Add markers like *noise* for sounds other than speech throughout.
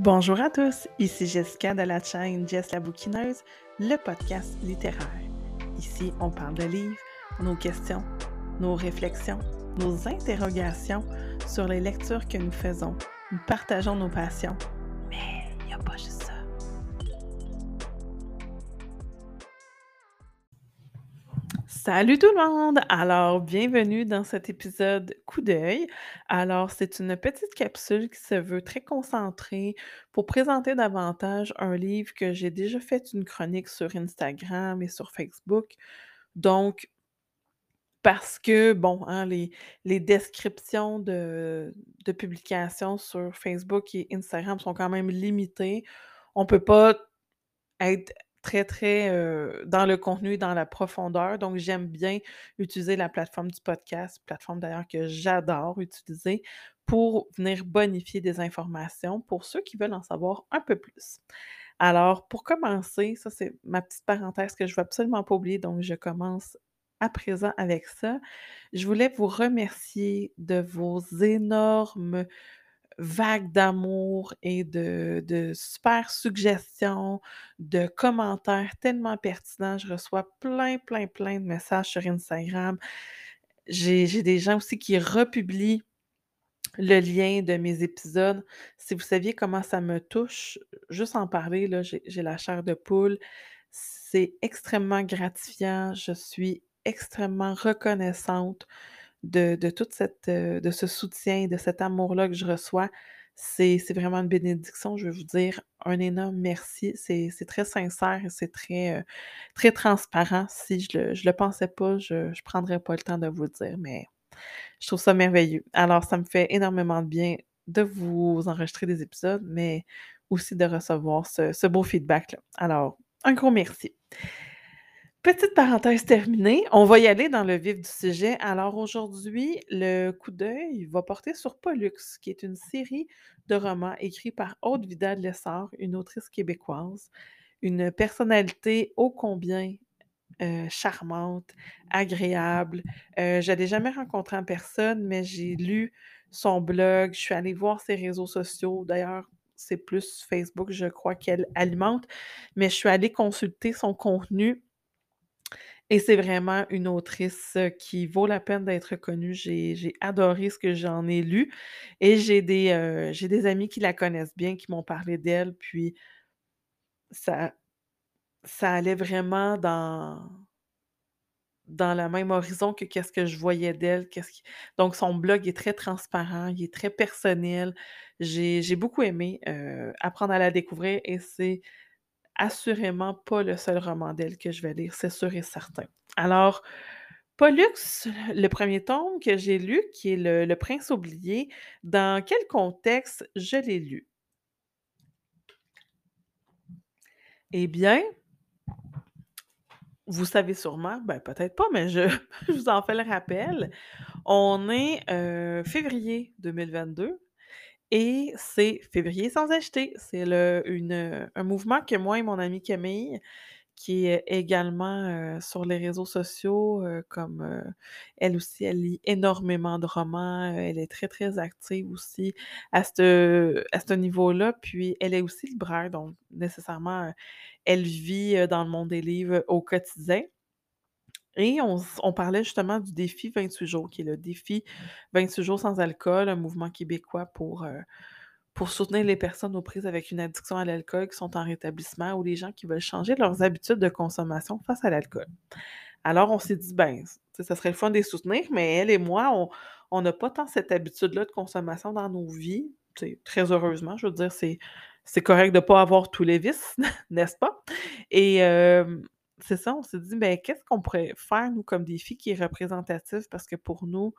Bonjour à tous, ici Jessica de la chaîne Jess la bouquineuse, le podcast littéraire. Ici, on parle de livres, nos questions, nos réflexions, nos interrogations sur les lectures que nous faisons. Nous partageons nos passions, Salut tout le monde! Alors, bienvenue dans cet épisode Coup d'œil. Alors, c'est une petite capsule qui se veut très concentrée pour présenter davantage un livre que j'ai déjà fait une chronique sur Instagram et sur Facebook. Donc, parce que, bon, hein, les, descriptions de, de publications sur Facebook et Instagram sont quand même limitées. On peut pas être très, très, dans le contenu dans la profondeur. Donc, j'aime bien utiliser la plateforme du podcast, plateforme d'ailleurs que j'adore utiliser pour venir bonifier des informations pour ceux qui veulent en savoir un peu plus. Alors, pour commencer, ça, c'est ma petite parenthèse que je ne veux absolument pas oublier, donc je commence à présent avec ça. Je voulais vous remercier de vos énormes vague d'amour et de, de super suggestions, de commentaires tellement pertinents. Je reçois plein, plein, plein de messages sur Instagram. J'ai des gens aussi qui republient le lien de mes épisodes. Si vous saviez comment ça me touche, juste en parler, j'ai la chair de poule. C'est extrêmement gratifiant. Je suis extrêmement reconnaissante de de toute cette, heu, de ce soutien, de cet amour-là que je reçois. C'est vraiment une bénédiction. Je veux vous dire un énorme merci. C'est très sincère et c'est très, très transparent. Si je le je le pensais pas, je je prendrais pas le temps de vous le dire, mais je trouve ça merveilleux. Alors ça me fait énormément de bien de vous enregistrer des épisodes, mais aussi de recevoir ce ce beau feedback-là. Alors, un gros merci. Petite parenthèse terminée, on va y aller dans le vif du sujet. Alors aujourd'hui, le coup d'œil va porter sur Pollux, qui est une série de romans écrits par Aude Vidal-Lessard, une autrice québécoise, une personnalité ô combien euh, charmante, agréable. Euh, je l'ai jamais rencontrée en personne, mais j'ai lu son blog, je suis allée voir ses réseaux sociaux. D'ailleurs, c'est plus Facebook, je crois, qu'elle alimente, mais je suis allée consulter son contenu et c'est vraiment une autrice, qui vaut la peine d'être connue. J'ai adoré ce que j'en ai lu et j'ai des, des amis qui la connaissent bien, qui m'ont parlé d'elle, puis ça ça allait vraiment dans dans le même horizon que qu'est-ce que je voyais d'elle, donc son blog est très transparent, il est très personnel. J'ai beaucoup aimé, apprendre à la découvrir et c'est assurément pas le seul roman d'elle que je vais lire, c'est sûr et certain. Alors, Pollux, le premier tome que j'ai lu, qui est le Prince oublié, dans quel contexte je l'ai lu? Eh bien, vous savez sûrement, ben peut-être pas, mais je *laughs* vous en fais le rappel. On est, heu, février 2022 et c'est Février sans acheter. C'est une, un mouvement que moi et mon amie Camille qui est également, heu, sur les réseaux sociaux, heu, comme, elle aussi, elle lit énormément de romans, elle est très, très active aussi à ce à ce niveau-là. Puis elle est aussi libraire, donc nécessairement, elle vit, dans le monde des livres au quotidien. Et on parlait justement du défi 28 jours, qui est le défi 28 jours sans alcool, un mouvement québécois pour, heu, pour soutenir les personnes aux prises avec une addiction à l'alcool qui sont en rétablissement ou les gens qui veulent changer leurs habitudes de consommation face à l'alcool. Alors on s'est dit: «Ben, ça serait le fun de les soutenir», mais elle et moi, on n'a pas tant cette habitude-là de consommation dans nos vies, très heureusement, je veux dire, c'est correct de ne pas avoir tous les vices, *laughs* n'est-ce pas? Et hem, c'est ça, on s'est dit: «Ben, qu'est-ce qu'on pourrait faire, nous, comme défi qui est représentatif?» parce que pour nous,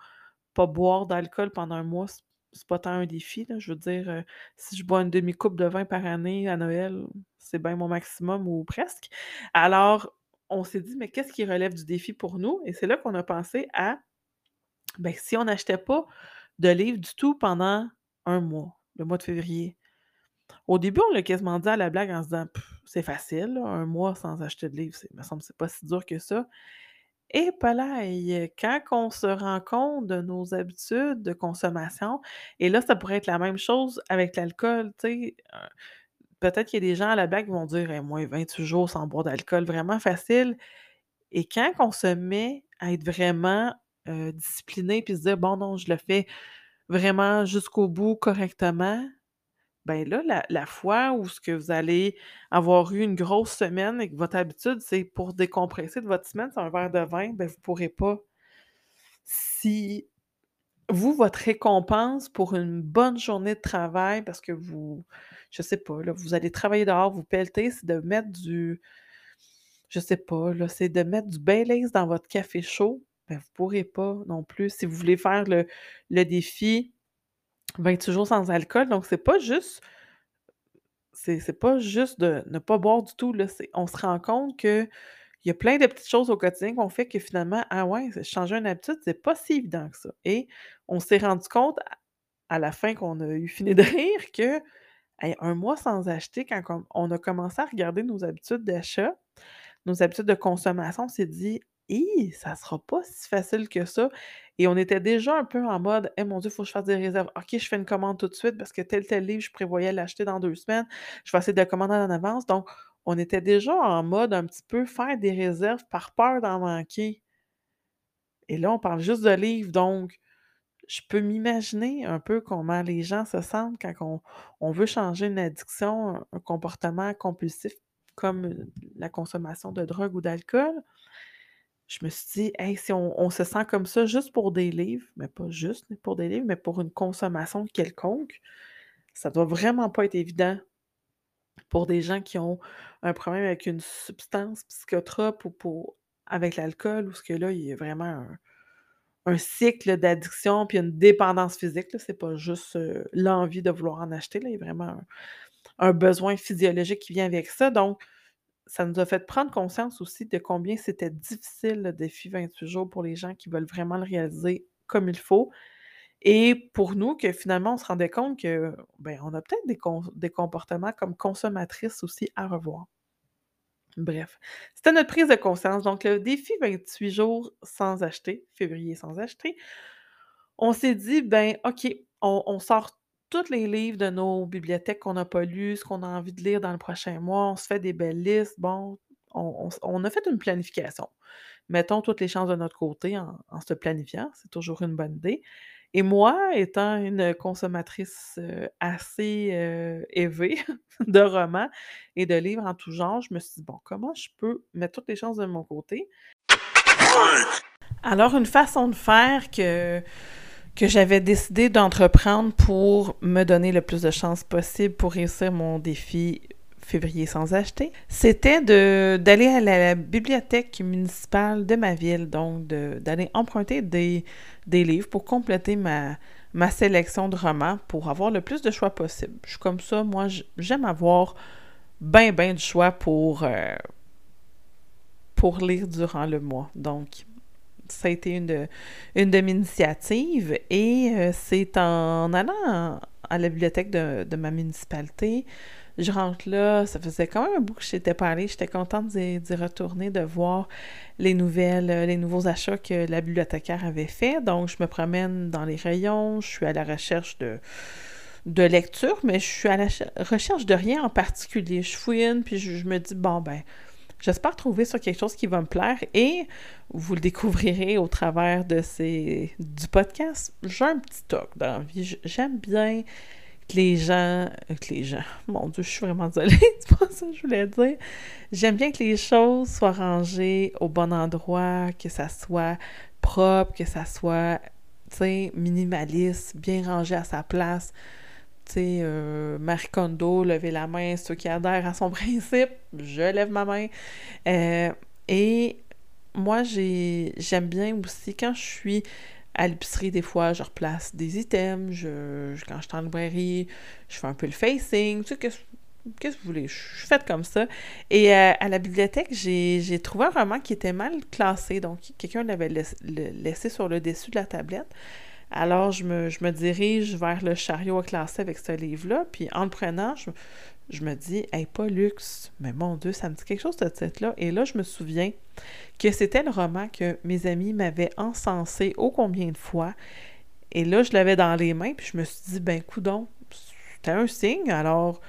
pas boire d'alcool pendant un mois, c'est pas tant un défi, là. Je veux dire, heu, si je bois une demi-coupe de vin par année à Noël, c'est bien mon maximum ou presque. Alors, on s'est dit: «Mais qu'est-ce qui relève du défi pour nous?» et c'est là qu'on a pensé à, ben, si on n'achetait pas de livres du tout pendant un mois, le mois de février. Au début, on l'a quasiment dit à la blague en se disant: «C'est facile 1 mois sans acheter de livres, c'est me semble c'est pas si dur que ça». Et polaille, quand on se rend compte de nos habitudes de consommation et là, ça pourrait être la même chose avec l'alcool, tu sais, peut-être qu'il y a des gens à la blague qui vont dire: «Hey, moi 28 jours sans boire d'alcool, vraiment facile» et quand on se met à être vraiment, discipliné puis se dire: «Bon non, je le fais vraiment jusqu'au bout correctement», ben là, la la fois où ce que vous allez avoir eu une grosse semaine et que votre habitude, c'est pour décompresser de votre semaine, c'est un verre de vin, ben vous pourrez pas. Si vous, votre récompense pour une bonne journée de travail parce que vous je sais pas, là, vous allez travailler dehors, vous pelletez, c'est de mettre du je sais pas, là, c'est de mettre du Baileys dans votre café chaud, ben vous pourrez pas non plus. Si vous voulez faire le le défi 28 jours sans alcool, donc c'est pas juste c'est pas juste de ne pas boire du tout, là, on se rend compte qu'il y a plein de petites choses au quotidien qu'on fait que finalement, ah ouais, changer une habitude, c'est pas si évident que ça. Et on s'est rendu compte à la fin qu'on a eu fini de rire que, 1 mois sans acheter, quand on a commencé à regarder nos habitudes d'achat, nos habitudes de consommation, on s'est dit: «Hi, ça sera pas si facile que ça» et on était déjà un peu en mode: «Eh mon Dieu, il faut que je fasse des réserves. OK, je fais une commande tout de suite parce que tel, tel livre, je prévoyais l'acheter dans 2 semaines. Je vais essayer de commander en avance». Donc, on était déjà en mode un petit peu faire des réserves par peur d'en manquer. Et là, on parle juste de livres, donc je peux m'imaginer un peu comment les gens se sentent quand on on veut changer une addiction, un comportement compulsif comme, heu, la consommation de drogue ou d'alcool. Je me suis dit: «Hey, si on se sent comme ça juste pour des livres, mais pas juste pour des livres, mais pour une consommation quelconque, ça doit vraiment pas être évident pour des gens qui ont un problème avec une substance psychotrope ou avec l'alcool où ce que là, il y a vraiment un cycle d'addiction puis une dépendance physique, là. C'est pas juste, heu, l'envie de vouloir en acheter, là. Il y a vraiment un un besoin physiologique qui vient avec ça. Donc, ça nous a fait prendre conscience aussi de combien c'était difficile le défi 28 jours pour les gens qui veulent vraiment le réaliser comme il faut et pour nous que finalement on se rendait compte que, ben, on a peut-être des com des comportements comme consommatrices aussi à revoir. Bref, c'était notre prise de conscience. Donc le défi 28 jours sans acheter, février sans acheter, on s'est dit: «Ben, OK, on on sort tous les livres de nos bibliothèques qu'on n'a pas lus, ce qu'on a envie de lire dans le prochain mois, on se fait des belles listes». Bon, on a fait une planification. Mettons toutes les chances de notre côté en se planifiant, c'est toujours une bonne idée et moi, étant une consommatrice, heu, assez, heu, aisée *laughs* de romans et de livres en tout genre, je me suis dit: «Bon, comment je peux mettre toutes les chances de mon côté?» Alors une façon de faire que que j'avais décidé d'entreprendre pour me donner le plus de chances possible pour réussir mon défi février sans acheter, c'était d'aller à la bibliothèque municipale de ma ville, donc d'aller emprunter des livres pour compléter ma sélection de romans pour avoir le plus de choix possible. Comme ça, moi, j'aime avoir ben, ben du choix pour, heu pour lire durant le mois. Donc ça a été une de mes initiatives et heu, c'est en allant à la bibliothèque de ma municipalité, je rentre là, ça faisait quand même un bout que j'étais pas allée, j'étais contente d'y retourner, de voir les nouvelles, heu, les nouveaux achats que la bibliothécaire avait fait. Donc je me promène dans les rayons, je suis à la recherche de de lecture, mais je suis à la ch recherche de rien en particulier. Je fouine, puis je je me dis: «Bon, ben, j'espère trouver sur quelque chose qui va me plaire» et vous le découvrirez au travers de ces du podcast. J'ai un petit toc dans la vie, j'aime bien que les gens euh, que les gens, mon Dieu, je suis vraiment désolée, *laughs* c'est pas ça que je voulais dire. J'aime bien que les choses soient rangées au bon endroit, que ça soit propre, que ça soit, tu sais, minimaliste, bien rangé à sa place. Sais, heu, Marie Kondo, lever la main, ceux qui adhèrent à son *laughs* principe, je lève ma main. Heu et moi, j'ai j'aime bien aussi quand je suis à l'épicerie, des fois, je replace des items, je quand je suis en librairie, je fais un peu le facing, tu sais, qu'est-ce que vous voulez? Je suis faite comme ça et heu, à la bibliothèque, j'ai trouvé un roman qui était mal classé, donc quelqu'un l'avait laissé sur le dessus de la tablette. Alors, je me, dirige vers le chariot à classer avec ce livre-là, puis en le prenant, je, me dis, hey, pas luxe, mais mon Dieu, ça me dit quelque chose de titre-là. Et là, je me souviens que c'était le roman que mes amis m'avaient encensé ô combien de fois. Et là, je l'avais dans les mains, puis je me suis dit, ben, coudon, c'était un signe, alors,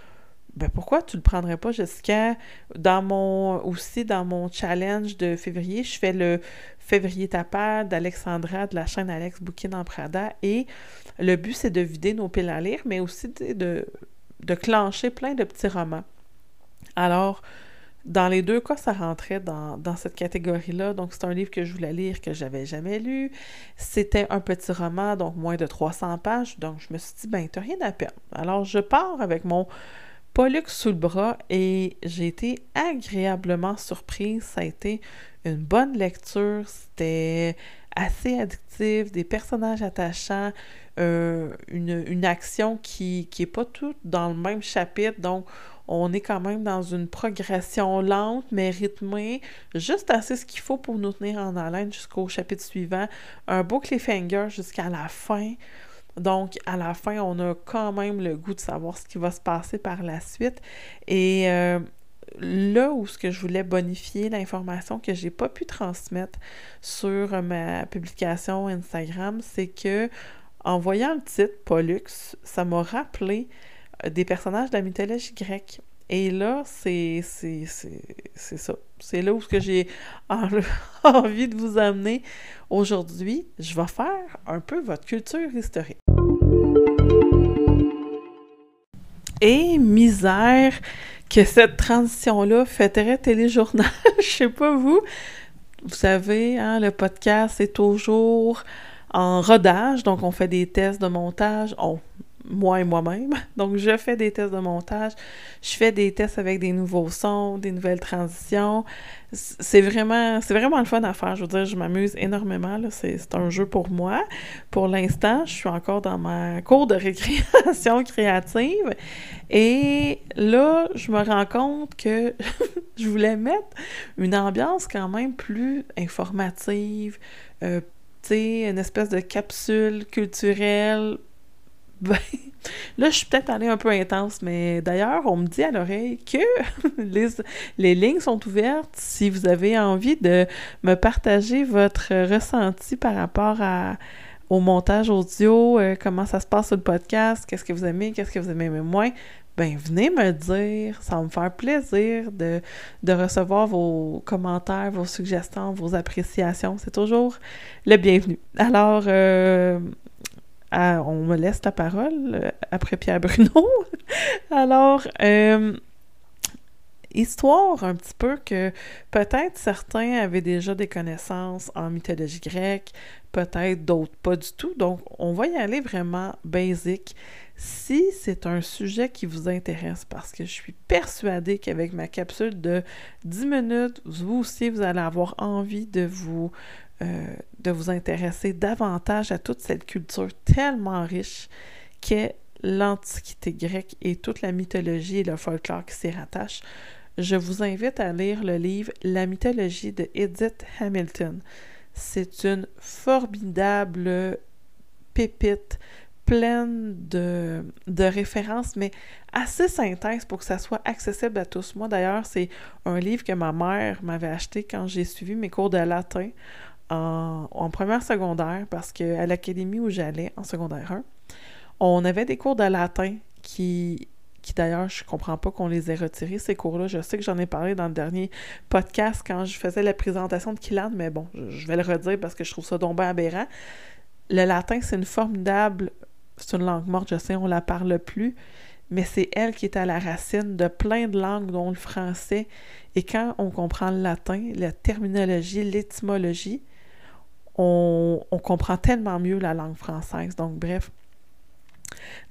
ben, pourquoi tu le prendrais pas, Jessica? Dans mon, aussi, dans mon challenge de février, je fais le février tapade d'Alexandra de la chaîne Alex Bouquin en Prada, et le but, c'est de vider nos piles à lire, mais aussi de de clencher plein de petits romans. Alors, dans les deux cas, ça rentrait dans, cette catégorie-là. Donc, c'est un livre que je voulais lire, que j'avais jamais lu. C'était un petit roman, donc moins de 300 pages. Donc, je me suis dit, ben, t'as rien à perdre. Alors, je pars avec mon Pollux sous le bras et j'ai été agréablement surprise. Ça a été une bonne lecture. C'était assez addictif, des personnages attachants, euh, une, action qui n'est pas toute dans le même chapitre. Donc, on est quand même dans une progression lente, mais rythmée, juste assez ce qu'il faut pour nous tenir en haleine jusqu'au chapitre suivant. Un beau cliffhanger jusqu'à la fin. Donc, à la fin, on a quand même le goût de savoir ce qui va se passer par la suite. Et euh, là où ce que je voulais bonifier l'information que j'ai pas pu transmettre sur ma publication Instagram, c'est que en voyant le titre Pollux, ça m'a rappelé euh, des personnages de la mythologie grecque. Et là, c'est ça. C'est là où j'ai *laughs* envie de vous amener aujourd'hui. Je vais faire un peu votre culture historique. Et misère, que cette transition-là très téléjournal. *laughs* Je sais pas vous. Vous savez, hein, le podcast est toujours en rodage, donc on fait des tests de montage. On, moi et moi-même. *laughs* Donc, je fais des tests de montage, je fais des tests avec des nouveaux sons, des nouvelles transitions. C'est vraiment, c'est vraiment le fun à faire. Je veux dire, je m'amuse énormément. C'est un jeu pour moi. Pour l'instant, je suis encore dans ma cour de *laughs* récréation créative. Et là, je me rends compte que *laughs* je voulais mettre une ambiance quand même plus informative, euh, une espèce de capsule culturelle ben, *laughs* là, je suis peut-être allée un peu intense, mais d'ailleurs, on me dit à l'oreille que *laughs* les, les, lignes sont ouvertes si vous avez envie de me partager votre ressenti par rapport au montage audio, euh, comment ça se passe sur le podcast, qu'est-ce que vous aimez, qu'est-ce que vous aimez moins. Ben, venez me dire, ça va me faire plaisir de, de recevoir vos commentaires, vos suggestions, vos appréciations. C'est toujours le bienvenu. Alors, euh, on me laisse la parole euh, après Pierre Bruno. *laughs* Alors, euh, histoire un petit peu que peut-être certains avaient déjà des connaissances en mythologie grecque, peut-être d'autres pas du tout. Donc, on va y aller vraiment basique. Si c'est un sujet qui vous intéresse, parce que je suis persuadée qu'avec ma capsule de 10 minutes, vous aussi, vous allez avoir envie de vous euh, de vous intéresser davantage à toute cette culture tellement riche qu'est l'Antiquité grecque et toute la mythologie et le folklore qui s'y rattachent, je vous invite à lire le livre La mythologie de Edith Hamilton. C'est une formidable pépite pleine de, de, références, mais assez synthèse pour que ça soit accessible à tous. Moi, d'ailleurs, c'est un livre que ma mère m'avait acheté quand j'ai suivi mes cours de latin en, première secondaire parce qu'à l'académie où j'allais, en secondaire 1, on avait des cours de latin qui, qui d'ailleurs, je comprends pas qu'on les ait retirés, ces cours-là. Je sais que j'en ai parlé dans le dernier podcast quand je faisais la présentation de Kilan, mais bon, je vais le redire parce que je trouve ça donc aberrant. Le latin, c'est une formidable... C'est une langue morte, je sais, on la parle plus, mais c'est elle qui est à la racine de plein de langues, dont le français. Et quand on comprend le latin, la terminologie, l'étymologie, on, comprend tellement mieux la langue française. Donc, bref,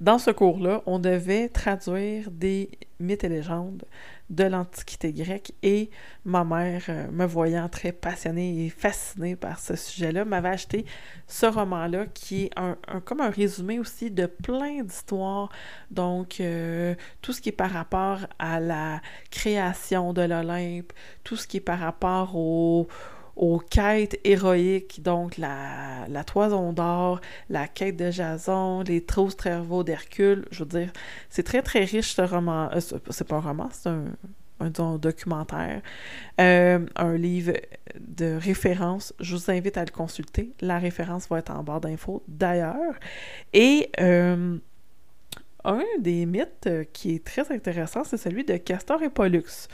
dans ce cours-là, on devait traduire des mythes et légendes de l'Antiquité grecque et ma mère, euh, me voyant très passionnée et fascinée par ce sujet-là, m'avait acheté ce roman-là qui est un, comme un résumé aussi de plein d'histoires. Donc, euh, tout ce qui est par rapport à la création de l'Olympe, tout ce qui est par rapport au, aux quêtes héroïques, donc la, la toison d'or, la quête de Jason, les trousses cerveaux d'Hercule. Je veux dire, c'est très très riche ce roman. Euh, c'est pas un roman, c'est un, un, documentaire, euh, un livre de référence. Je vous invite à le consulter. La référence va être en barre d'infos d'ailleurs. Et euh, un des mythes qui est très intéressant, c'est celui de Castor et Pollux.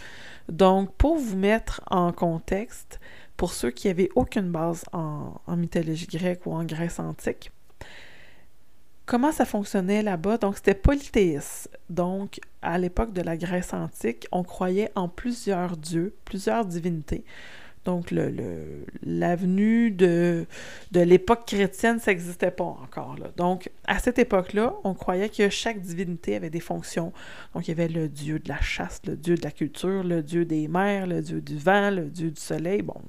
Donc, pour vous mettre en contexte, pour ceux qui n'avaient aucune base en, mythologie grecque ou en Grèce antique, comment ça fonctionnait là-bas? Donc, c'était polythéiste. Donc, à l'époque de la Grèce antique, on croyait en plusieurs dieux, plusieurs divinités. Donc, l'avenue le, de, de l'époque chrétienne, ça n'existait pas encore. Donc, à cette époque-là, on croyait que chaque divinité avait des fonctions. Donc, il y avait le dieu de la chasse, le dieu de la culture, le dieu des mers, le dieu du vent, le dieu du soleil. Bon,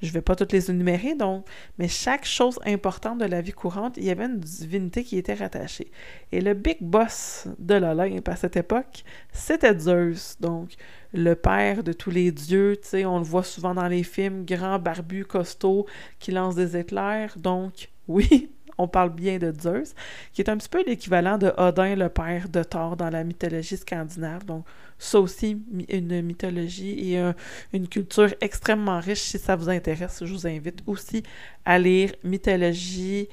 je ne vais pas toutes les énumérer, donc, mais chaque chose importante de la vie courante, il y avait une divinité qui était rattachée. Et le big boss de l'Olympe à cette époque, c'était Zeus. Donc, le père de tous les dieux, tu sais, on le voit souvent dans les films, grand, barbu, costaud, qui lance des éclairs. Donc, *laughs* oui, on parle bien de Zeus, qui est un petit peu l'équivalent de Odin, le père de Thor dans la mythologie scandinave. Donc, ça aussi, une mythologie et une culture extrêmement riche. Si ça vous intéresse, je vous invite aussi à lire Mythologie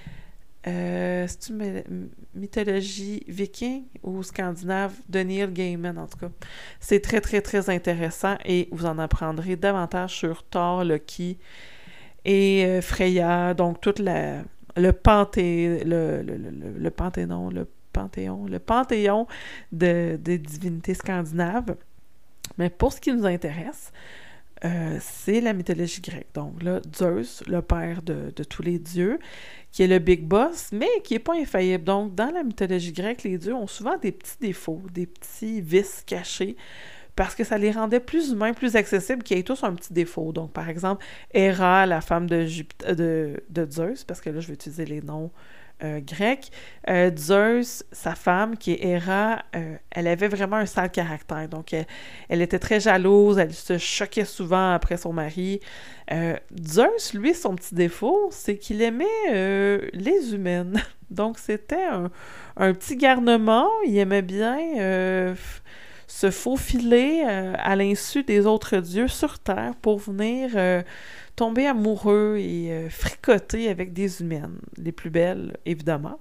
euh, c'est une mythologie viking ou scandinave de Neil Gaiman, en tout cas. C'est très, très, très intéressant et vous en apprendrez davantage sur Thor, Loki et euh, Freya, donc toute le, le, le, le, panthéon, le panthéon, le panthéon de, des divinités scandinaves. Mais pour ce qui nous intéresse, euh, c'est la mythologie grecque. Donc là, Zeus, le père de, tous les dieux, qui est le big boss, mais qui n'est pas infaillible. Donc, dans la mythologie grecque, les dieux ont souvent des petits défauts, des petits vices cachés, parce que ça les rendait plus humains, plus accessibles, qui aient tous un petit défaut. Donc, par exemple, Héra, la femme de, de, de Zeus, parce que là, je vais utiliser les noms euh, grec. Euh, Zeus, sa femme, qui est Héra, euh, elle avait vraiment un sale caractère. Donc, elle, était très jalouse, elle se choquait souvent après son mari. Zeus, lui, son petit défaut, c'est qu'il aimait les humaines. *laughs* Donc, c'était un, petit garnement. Il aimait bien se faufiler à l'insu des autres dieux sur Terre pour venir tomber amoureux et euh, fricoter avec des humaines, les plus belles, évidemment.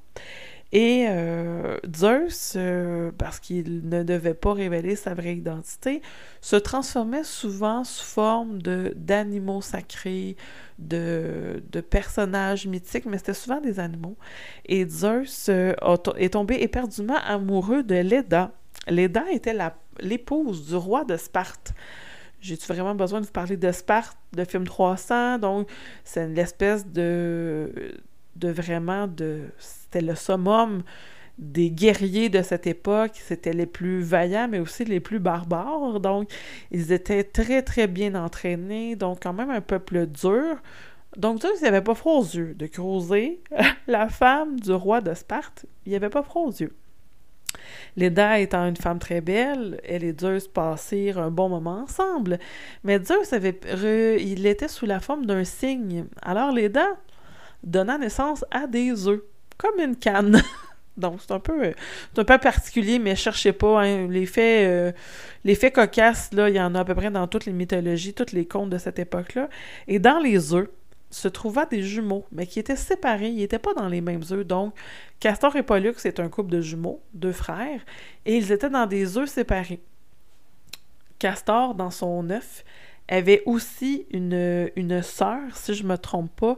Et euh, Zeus, euh, parce qu'il ne devait pas révéler sa vraie identité, se transformait souvent sous forme d'animaux sacrés, de, de, personnages mythiques, mais c'était souvent des animaux. Et Zeus est tombé éperdument amoureux de Leda. Leda était l'épouse du roi de Sparte. J'ai-tu vraiment besoin de vous parler de Sparte, de film 300? Donc, c'est une espèce de, de vraiment de... C'était le summum des guerriers de cette époque. C'était les plus vaillants, mais aussi les plus barbares. Donc, ils étaient très, très bien entraînés. Donc, quand même un peuple dur. Donc, Zeus, il avait pas froid aux yeux de creuser *laughs* la femme du roi de Sparte. Il avait pas froid aux yeux. Leda étant une femme très belle, elle et Zeus passèrent un bon moment ensemble. Mais Zeus avait il était sous la forme d'un cygne. Alors Leda donna naissance à des œufs, comme une canne. *laughs* Donc, c'est un peu un peu particulier, mais cherchez pas. Hein, les, euh, là, il y en a à peu près dans toutes les mythologies, tous les contes de cette époque-là. Et dans les œufs, se trouva des jumeaux, mais qui étaient séparés, ils n'étaient pas dans les mêmes œufs. Donc, Castor et Pollux, c'est un couple de jumeaux, deux frères, et ils étaient dans des œufs séparés. Castor, dans son œuf, avait aussi une, une sœur, si je ne me trompe pas,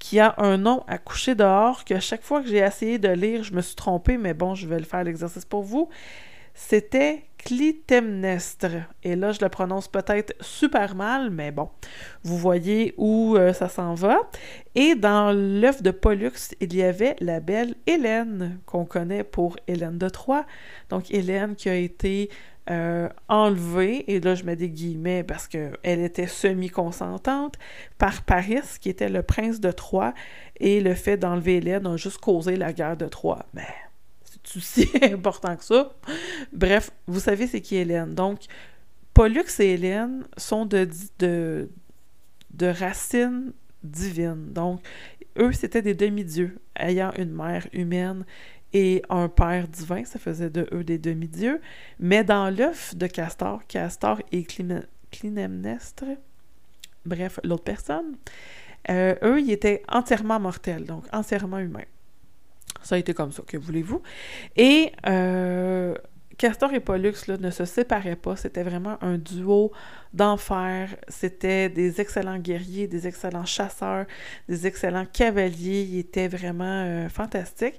qui a un nom à coucher dehors, que chaque fois que j'ai essayé de lire, je me suis trompée, mais bon, je vais le faire l'exercice pour vous. C'était Clytemnestre. Et là, je le prononce peut-être super mal, mais bon, vous voyez où euh, ça s'en va. Et dans l'œuf de Pollux, il y avait la belle Hélène, qu'on connaît pour Hélène de Troie. Donc, Hélène qui a été euh, enlevée, et là je mets des guillemets parce qu'elle était semi-consentante, par Paris, qui était le prince de Troie, et le fait d'enlever Hélène a juste causé la guerre de Troie. Mais si *laughs* important que ça. Bref, vous savez c'est qui Hélène. Donc, Pollux et Hélène sont de, de, de racines divines. Donc, eux, c'était des demi-dieux, ayant une mère humaine et un père divin, ça faisait de eux des demi-dieux. Mais dans l'œuf de Castor, Castor et Clynemnestre, bref, l'autre personne, euh, eux, ils étaient entièrement mortels, donc entièrement humains. Ça a été comme ça, que voulez-vous? Et euh, Castor et Pollux ne se séparaient pas. C'était vraiment un duo d'enfer. C'était des excellents guerriers, des excellents chasseurs, des excellents cavaliers. Ils étaient vraiment euh, fantastiques.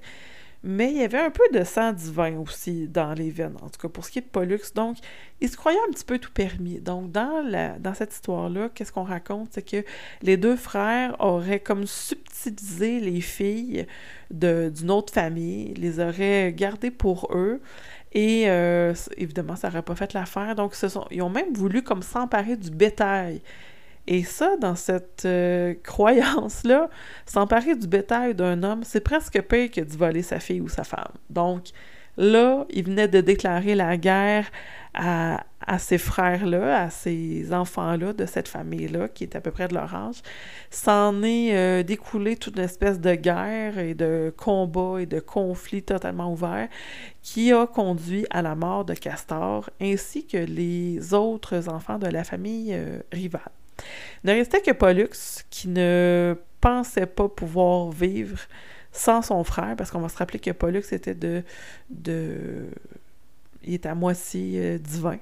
Mais il y avait un peu de sang divin aussi dans les veines, en tout cas pour ce qui est de Pollux. Donc, il se croyait un petit peu tout permis. Donc, dans, la, dans cette histoire-là, qu'est-ce qu'on raconte? C'est que les deux frères auraient comme subtilisé les filles d'une autre famille, les auraient gardées pour eux. Et euh, évidemment, ça n'aurait pas fait l'affaire. Donc, ils ont même voulu comme s'emparer du bétail. Et ça, dans cette euh, croyance-là, *laughs* s'emparer du bétail d'un homme, c'est presque pire que de voler sa fille ou sa femme. Donc, là, il venait de déclarer la guerre à, à ses frères-là, à ces enfants-là de cette famille-là, qui est à peu près de leur âge. S'en est euh, découlé toute une espèce de guerre et de combat et de conflit totalement ouvert qui a conduit à la mort de Castor ainsi que les autres enfants de la famille euh, rivale. Ne restait que Pollux qui ne pensait pas pouvoir vivre sans son frère, parce qu'on va se rappeler que Pollux était de, de il est à moitié euh, divin.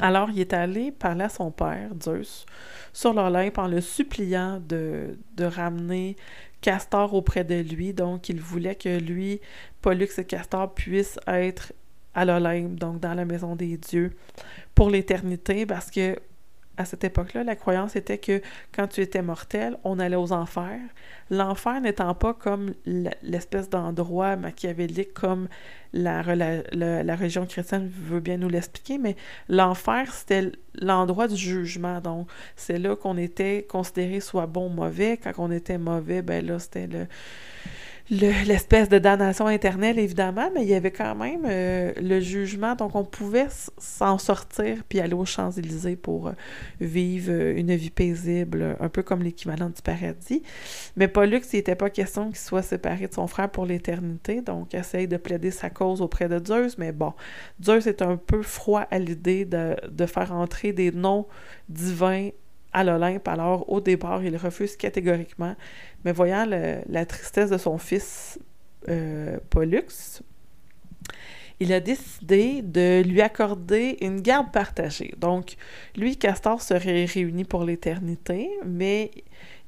Alors, il est allé parler à son père, Zeus, sur l'Olympe en le suppliant de, de ramener Castor auprès de lui. Donc, il voulait que lui, Pollux et Castor puissent être à l'Olympe, donc dans la maison des dieux, pour l'éternité, parce que à cette époque-là, la croyance était que quand tu étais mortel, on allait aux enfers. L'enfer n'étant pas comme l'espèce d'endroit machiavélique comme la, religion chrétienne veut bien nous l'expliquer, mais l'enfer, c'était l'endroit du jugement. Donc, c'est là qu'on était considéré soit bon ou mauvais. Quand on était mauvais, ben là, c'était le l'espèce de damnation éternelle, évidemment, mais il y avait quand même euh, le jugement. Donc, on pouvait s'en sortir puis aller aux Champs-Élysées pour euh, vivre euh, une vie paisible, un peu comme l'équivalent du paradis. Mais Pollux, il n'était pas question qu'il soit séparé de son frère pour l'éternité. Donc, essaye de plaider sa cause auprès de Zeus. Mais bon, Zeus est un peu froid à l'idée de, de faire entrer des noms divins à l'Olympe. Alors, au départ, il refuse catégoriquement. Mais voyant la tristesse de son fils euh, Pollux, il a décidé de lui accorder une garde partagée. Donc, lui, Castor serait réuni pour l'éternité, mais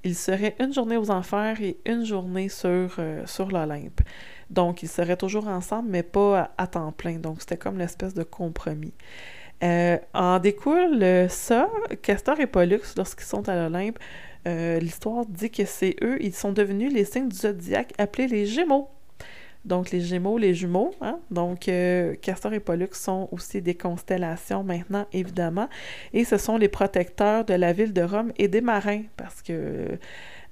il serait une journée aux enfers et une journée sur, euh, sur l'Olympe. Donc, ils seraient toujours ensemble, mais pas à temps plein. Donc, c'était comme l'espèce de compromis. Euh, en découle ça, Castor et Pollux, lorsqu'ils sont à l'Olympe, euh, l'histoire dit que c'est eux, ils sont devenus les signes du zodiaque appelés les Gémeaux. Donc les Gémeaux, les jumeaux. Hein? Donc euh, Castor et Pollux sont aussi des constellations maintenant, évidemment. Et ce sont les protecteurs de la ville de Rome et des marins, parce que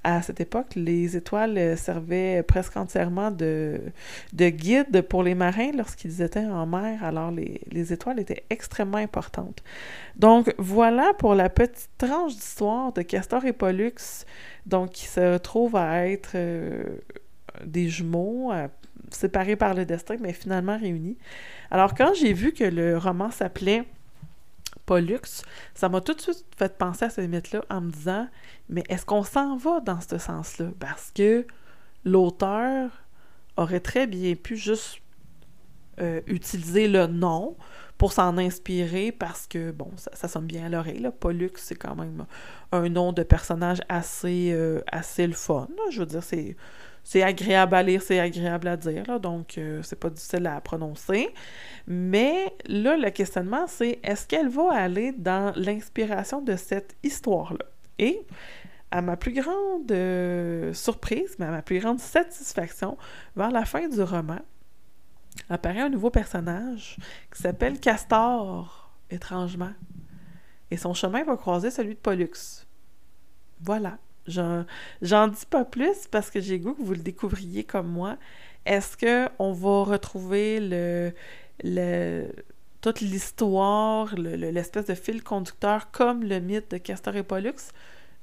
à cette époque, les étoiles euh, servaient presque entièrement de, de guide pour les marins lorsqu'ils étaient en mer. Alors, les, étoiles étaient extrêmement importantes. Donc, voilà pour la petite tranche d'histoire de Castor et Pollux, donc qui se retrouvent à être euh, des jumeaux, séparés par le destin, mais finalement réunis. Alors, quand j'ai vu que le roman s'appelait Pollux, ça m'a tout de suite fait penser à ce mythe-là en me disant mais est-ce qu'on s'en va dans ce sens-là? Parce que l'auteur aurait très bien pu juste euh, utiliser le nom pour s'en inspirer parce que, bon, ça, sonne bien à l'oreille. Pollux, c'est quand même un nom de personnage assez, euh, assez le fun. Je veux dire, c'est c'est agréable à lire, c'est agréable à dire, donc euh, c'est pas difficile à prononcer. Mais là, le questionnement, c'est est-ce qu'elle va aller dans l'inspiration de cette histoire-là? Et à ma plus grande euh, surprise, mais à ma plus grande satisfaction, vers la fin du roman, apparaît un nouveau personnage qui s'appelle Castor, étrangement. Et son chemin va croiser celui de Pollux. Voilà. J'en dis pas plus parce que j'ai goût que vous le découvriez comme moi. Est-ce qu'on va retrouver le, le toute l'histoire, l'espèce de fil conducteur comme le mythe de Castor et Pollux?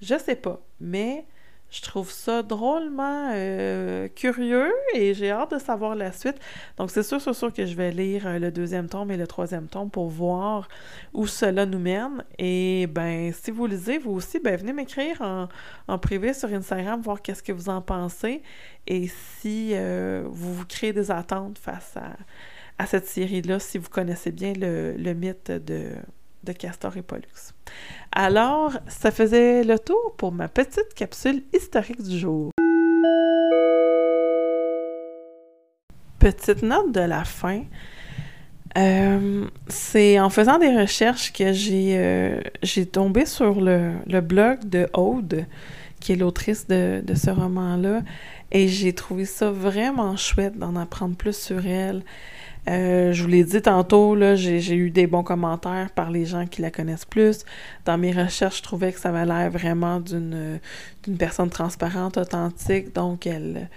Je sais pas, mais je trouve ça drôlement euh, curieux et j'ai hâte de savoir la suite. Donc, c'est sûr, c'est sûr que je vais lire euh, le deuxième tome et le troisième tome pour voir où cela nous mène. Et ben, si vous lisez, vous aussi, ben, venez m'écrire en, privé sur Instagram, voir qu'est-ce que vous en pensez et si euh, vous créez des attentes face à, cette série-là, si vous connaissez bien le mythe de de Castor et Pollux. Alors, ça faisait le tour pour ma petite capsule historique du jour. Petite note de la fin. Euh, c'est en faisant des recherches que j'ai euh, tombé sur le, blog de Aude, qui est l'autrice de, de, ce roman-là, et j'ai trouvé ça vraiment chouette d'en apprendre plus sur elle. Euh, je vous l'ai dit tantôt, j'ai, eu des bons commentaires par les gens qui la connaissent plus. Dans mes recherches, je trouvais que ça avait l'air vraiment d'une, personne transparente, authentique. Donc, elle,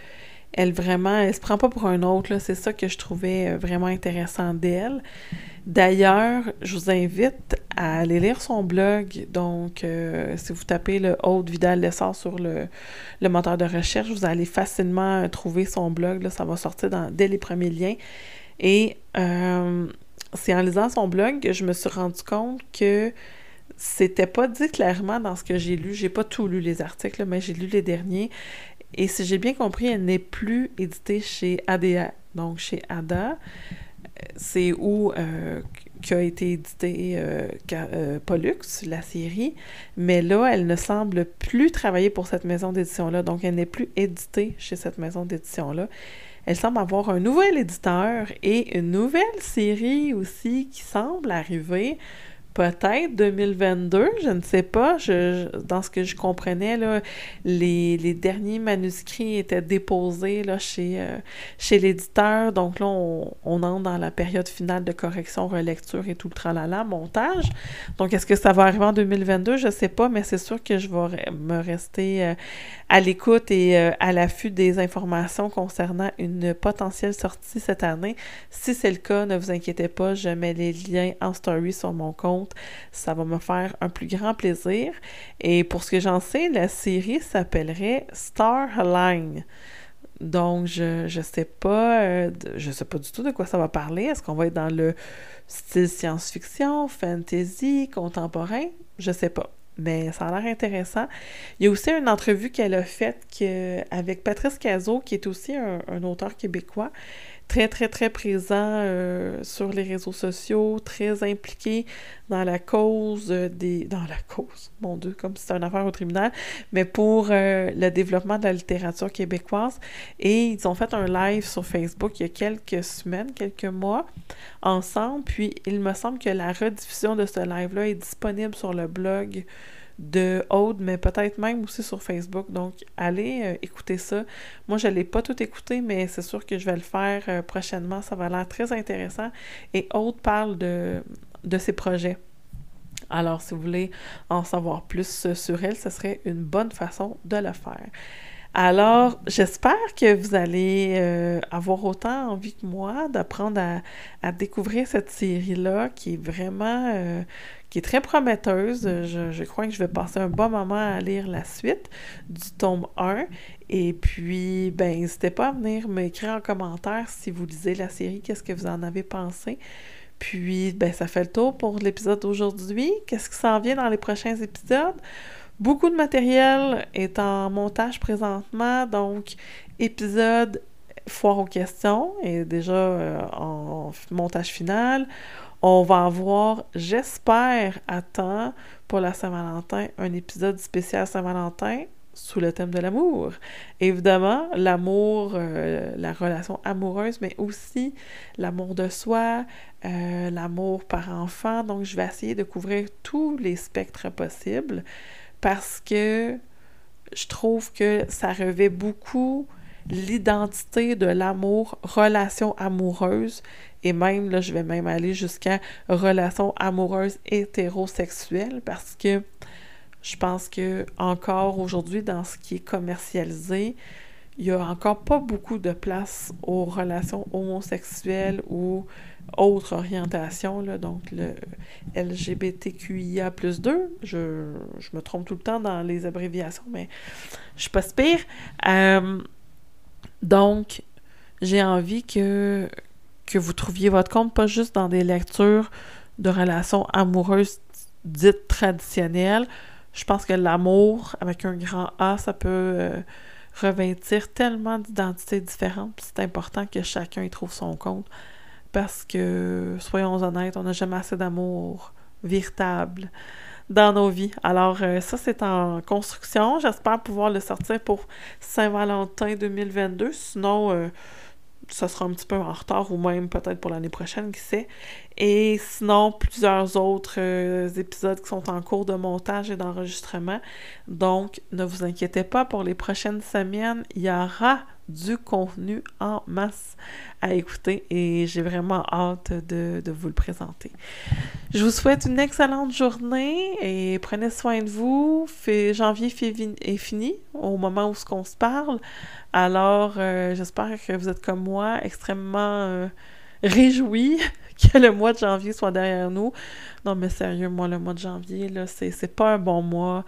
elle vraiment, elle se prend pas pour un autre. C'est ça que je trouvais euh, vraiment intéressant d'elle. D'ailleurs, je vous invite à aller lire son blog. Donc, euh, si vous tapez le Haute Vidal Lessard sur le, moteur de recherche, vous allez facilement trouver son blog. Là, ça va sortir dès les premiers liens. Et euh, c'est en lisant son blog que je me suis rendu compte que c'était pas dit clairement dans ce que j'ai lu. J'ai pas tout lu les articles, mais j'ai lu les derniers. Et si j'ai bien compris, elle n'est plus éditée chez ADA. Donc chez ADA, c'est où euh, qu'a été édité euh, Pollux, la série. Mais là, elle ne semble plus travailler pour cette maison d'édition-là. Donc elle n'est plus éditée chez cette maison d'édition-là. Elle semble avoir un nouvel éditeur et une nouvelle série aussi qui semble arriver peut-être 2022, je ne sais pas. Je, dans ce que je comprenais, là, les, les, derniers manuscrits étaient déposés là, chez, euh, chez l'éditeur. Donc là, on, on, entre dans la période finale de correction, relecture et tout le tralala, montage. Donc, est-ce que ça va arriver en 2022? Je ne sais pas, mais c'est sûr que je vais me rester euh, à l'écoute et euh, à l'affût des informations concernant une potentielle sortie cette année. Si c'est le cas, ne vous inquiétez pas, je mets les liens en story sur mon compte ça va me faire un plus grand plaisir. Et pour ce que j'en sais, la série s'appellerait Starline. Donc, je ne sais pas, euh, je sais pas du tout de quoi ça va parler. Est-ce qu'on va être dans le style science-fiction, fantasy, contemporain? Je sais pas. Mais ça a l'air intéressant. Il y a aussi une entrevue qu'elle a faite avec Patrice Cazot, qui est aussi un auteur québécois très, très, très présent euh, sur les réseaux sociaux, très impliqué dans la cause des... dans la cause, mon Dieu, comme si c'était une affaire au tribunal, mais pour euh, le développement de la littérature québécoise. Et ils ont fait un live sur Facebook il y a quelques semaines, quelques mois, ensemble. Puis il me semble que la rediffusion de ce live-là est disponible sur le blog de Aude, mais peut-être même aussi sur Facebook. Donc, allez euh, écouter ça. Moi, je ne l'ai pas tout écouté, mais c'est sûr que je vais le faire euh, prochainement. Ça va l'air très intéressant. Et Aude parle de, ses projets. Alors, si vous voulez en savoir plus sur elle, ce serait une bonne façon de le faire. Alors, j'espère que vous allez euh, avoir autant envie que moi d'apprendre à, découvrir cette série-là qui est vraiment euh, qui est très prometteuse. Je, crois que je vais passer un bon moment à lire la suite du tome 1. Et puis, ben, n'hésitez pas à venir m'écrire en commentaire si vous lisez la série, qu'est-ce que vous en avez pensé. Puis, ben, ça fait le tour pour l'épisode d'aujourd'hui. Qu'est-ce qui s'en vient dans les prochains épisodes? Beaucoup de matériel est en montage présentement, donc épisode foire aux questions est déjà euh, en montage final. On va avoir, j'espère, à temps pour la Saint-Valentin, un épisode spécial Saint-Valentin sous le thème de l'amour. Évidemment, l'amour, euh, la relation amoureuse, mais aussi l'amour de soi, euh, l'amour par enfant. Donc, je vais essayer de couvrir tous les spectres possibles parce que je trouve que ça revêt beaucoup l'identité de l'amour, relation amoureuse, et même, là, je vais même aller jusqu'à relation amoureuse hétérosexuelle, parce que je pense que encore aujourd'hui, dans ce qui est commercialisé, il y a encore pas beaucoup de place aux relations homosexuelles ou autres orientations, là, donc le LGBTQIA plus 2. Je, me trompe tout le temps dans les abréviations, mais je suis pas pire. Euh, donc, j'ai envie que, que vous trouviez votre compte, pas juste dans des lectures de relations amoureuses dites traditionnelles. Je pense que l'amour, avec un grand A, ça peut euh, revêtir tellement d'identités différentes. C'est important que chacun y trouve son compte. Parce que, soyons honnêtes, on n'a jamais assez d'amour véritable dans nos vies. Alors, euh, ça, c'est en construction. J'espère pouvoir le sortir pour Saint-Valentin 2022. Sinon, euh, ça sera un petit peu en retard ou même peut-être pour l'année prochaine, qui sait. Et sinon, plusieurs autres euh, épisodes qui sont en cours de montage et d'enregistrement. Donc, ne vous inquiétez pas, pour les prochaines semaines, il y aura du contenu en masse à écouter et j'ai vraiment hâte de, vous le présenter. Je vous souhaite une excellente journée et prenez soin de vous. janvier est fini au moment où on se parle. Alors, euh, j'espère que vous êtes comme moi, extrêmement euh, réjouis *laughs* que le mois de janvier soit derrière nous. Non, mais sérieux, moi, le mois de janvier, là, c'est pas un bon mois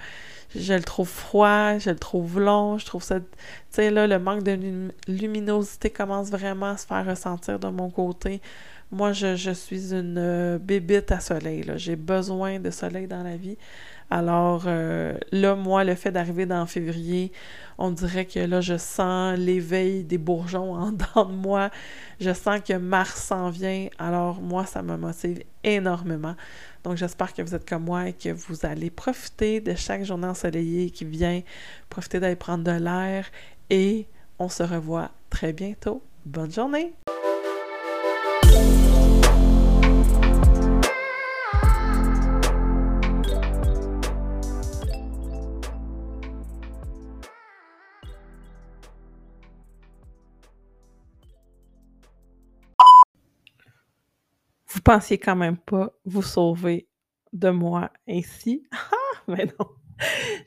je le trouve froid, je le trouve long, je trouve ça... Tu sais, là, le manque de luminosité commence vraiment à se faire ressentir de mon côté. Moi, je, suis une euh, bébite à soleil, là. J'ai besoin de soleil dans la vie. Alors euh, là, moi, le fait d'arriver dans février, on dirait que là, je sens l'éveil des bourgeons en dedans de moi. Je sens que mars s'en vient. Alors moi, ça me motive énormément. Donc, j'espère que vous êtes comme moi et que vous allez profiter de chaque journée ensoleillée qui vient, profiter d'aller prendre de l'air et on se revoit très bientôt. Bonne journée! Pensiez quand même pas vous sauver de moi ainsi. *laughs* Ah, mais non.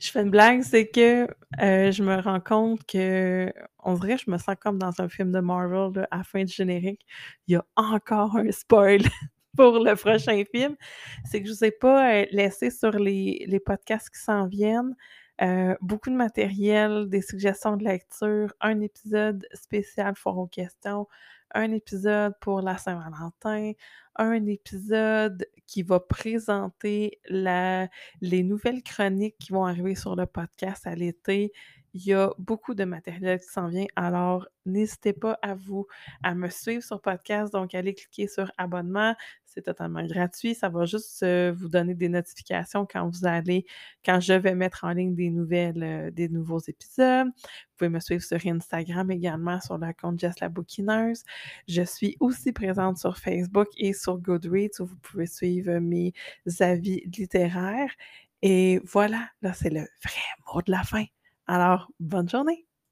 Je fais une blague, c'est que euh, je me rends compte que on dirait je me sens comme dans un film de Marvel à fin du générique. Il y a encore un spoil *laughs* pour le prochain film. C'est que je vous ai pas euh, laissé sur les, les podcasts qui s'en viennent. Euh, beaucoup de matériel, des suggestions de lecture, un épisode spécial aux questions, un épisode pour la Saint-Valentin, un épisode qui va présenter la, les nouvelles chroniques qui vont arriver sur le podcast à l'été. Il y a beaucoup de matériel qui s'en vient, alors n'hésitez pas à vous à me suivre sur podcast. Donc, allez cliquer sur abonnement. C'est totalement gratuit. Ça va juste euh, vous donner des notifications quand vous allez, quand je vais mettre en ligne des nouvelles, euh, des nouveaux épisodes. Vous pouvez me suivre sur Instagram également sur le compte Jess la Bookineuse. Je suis aussi présente sur Facebook et sur Goodreads où vous pouvez suivre mes avis littéraires. Et voilà, là, c'est le vrai mot de la fin. Alors, bonne journée!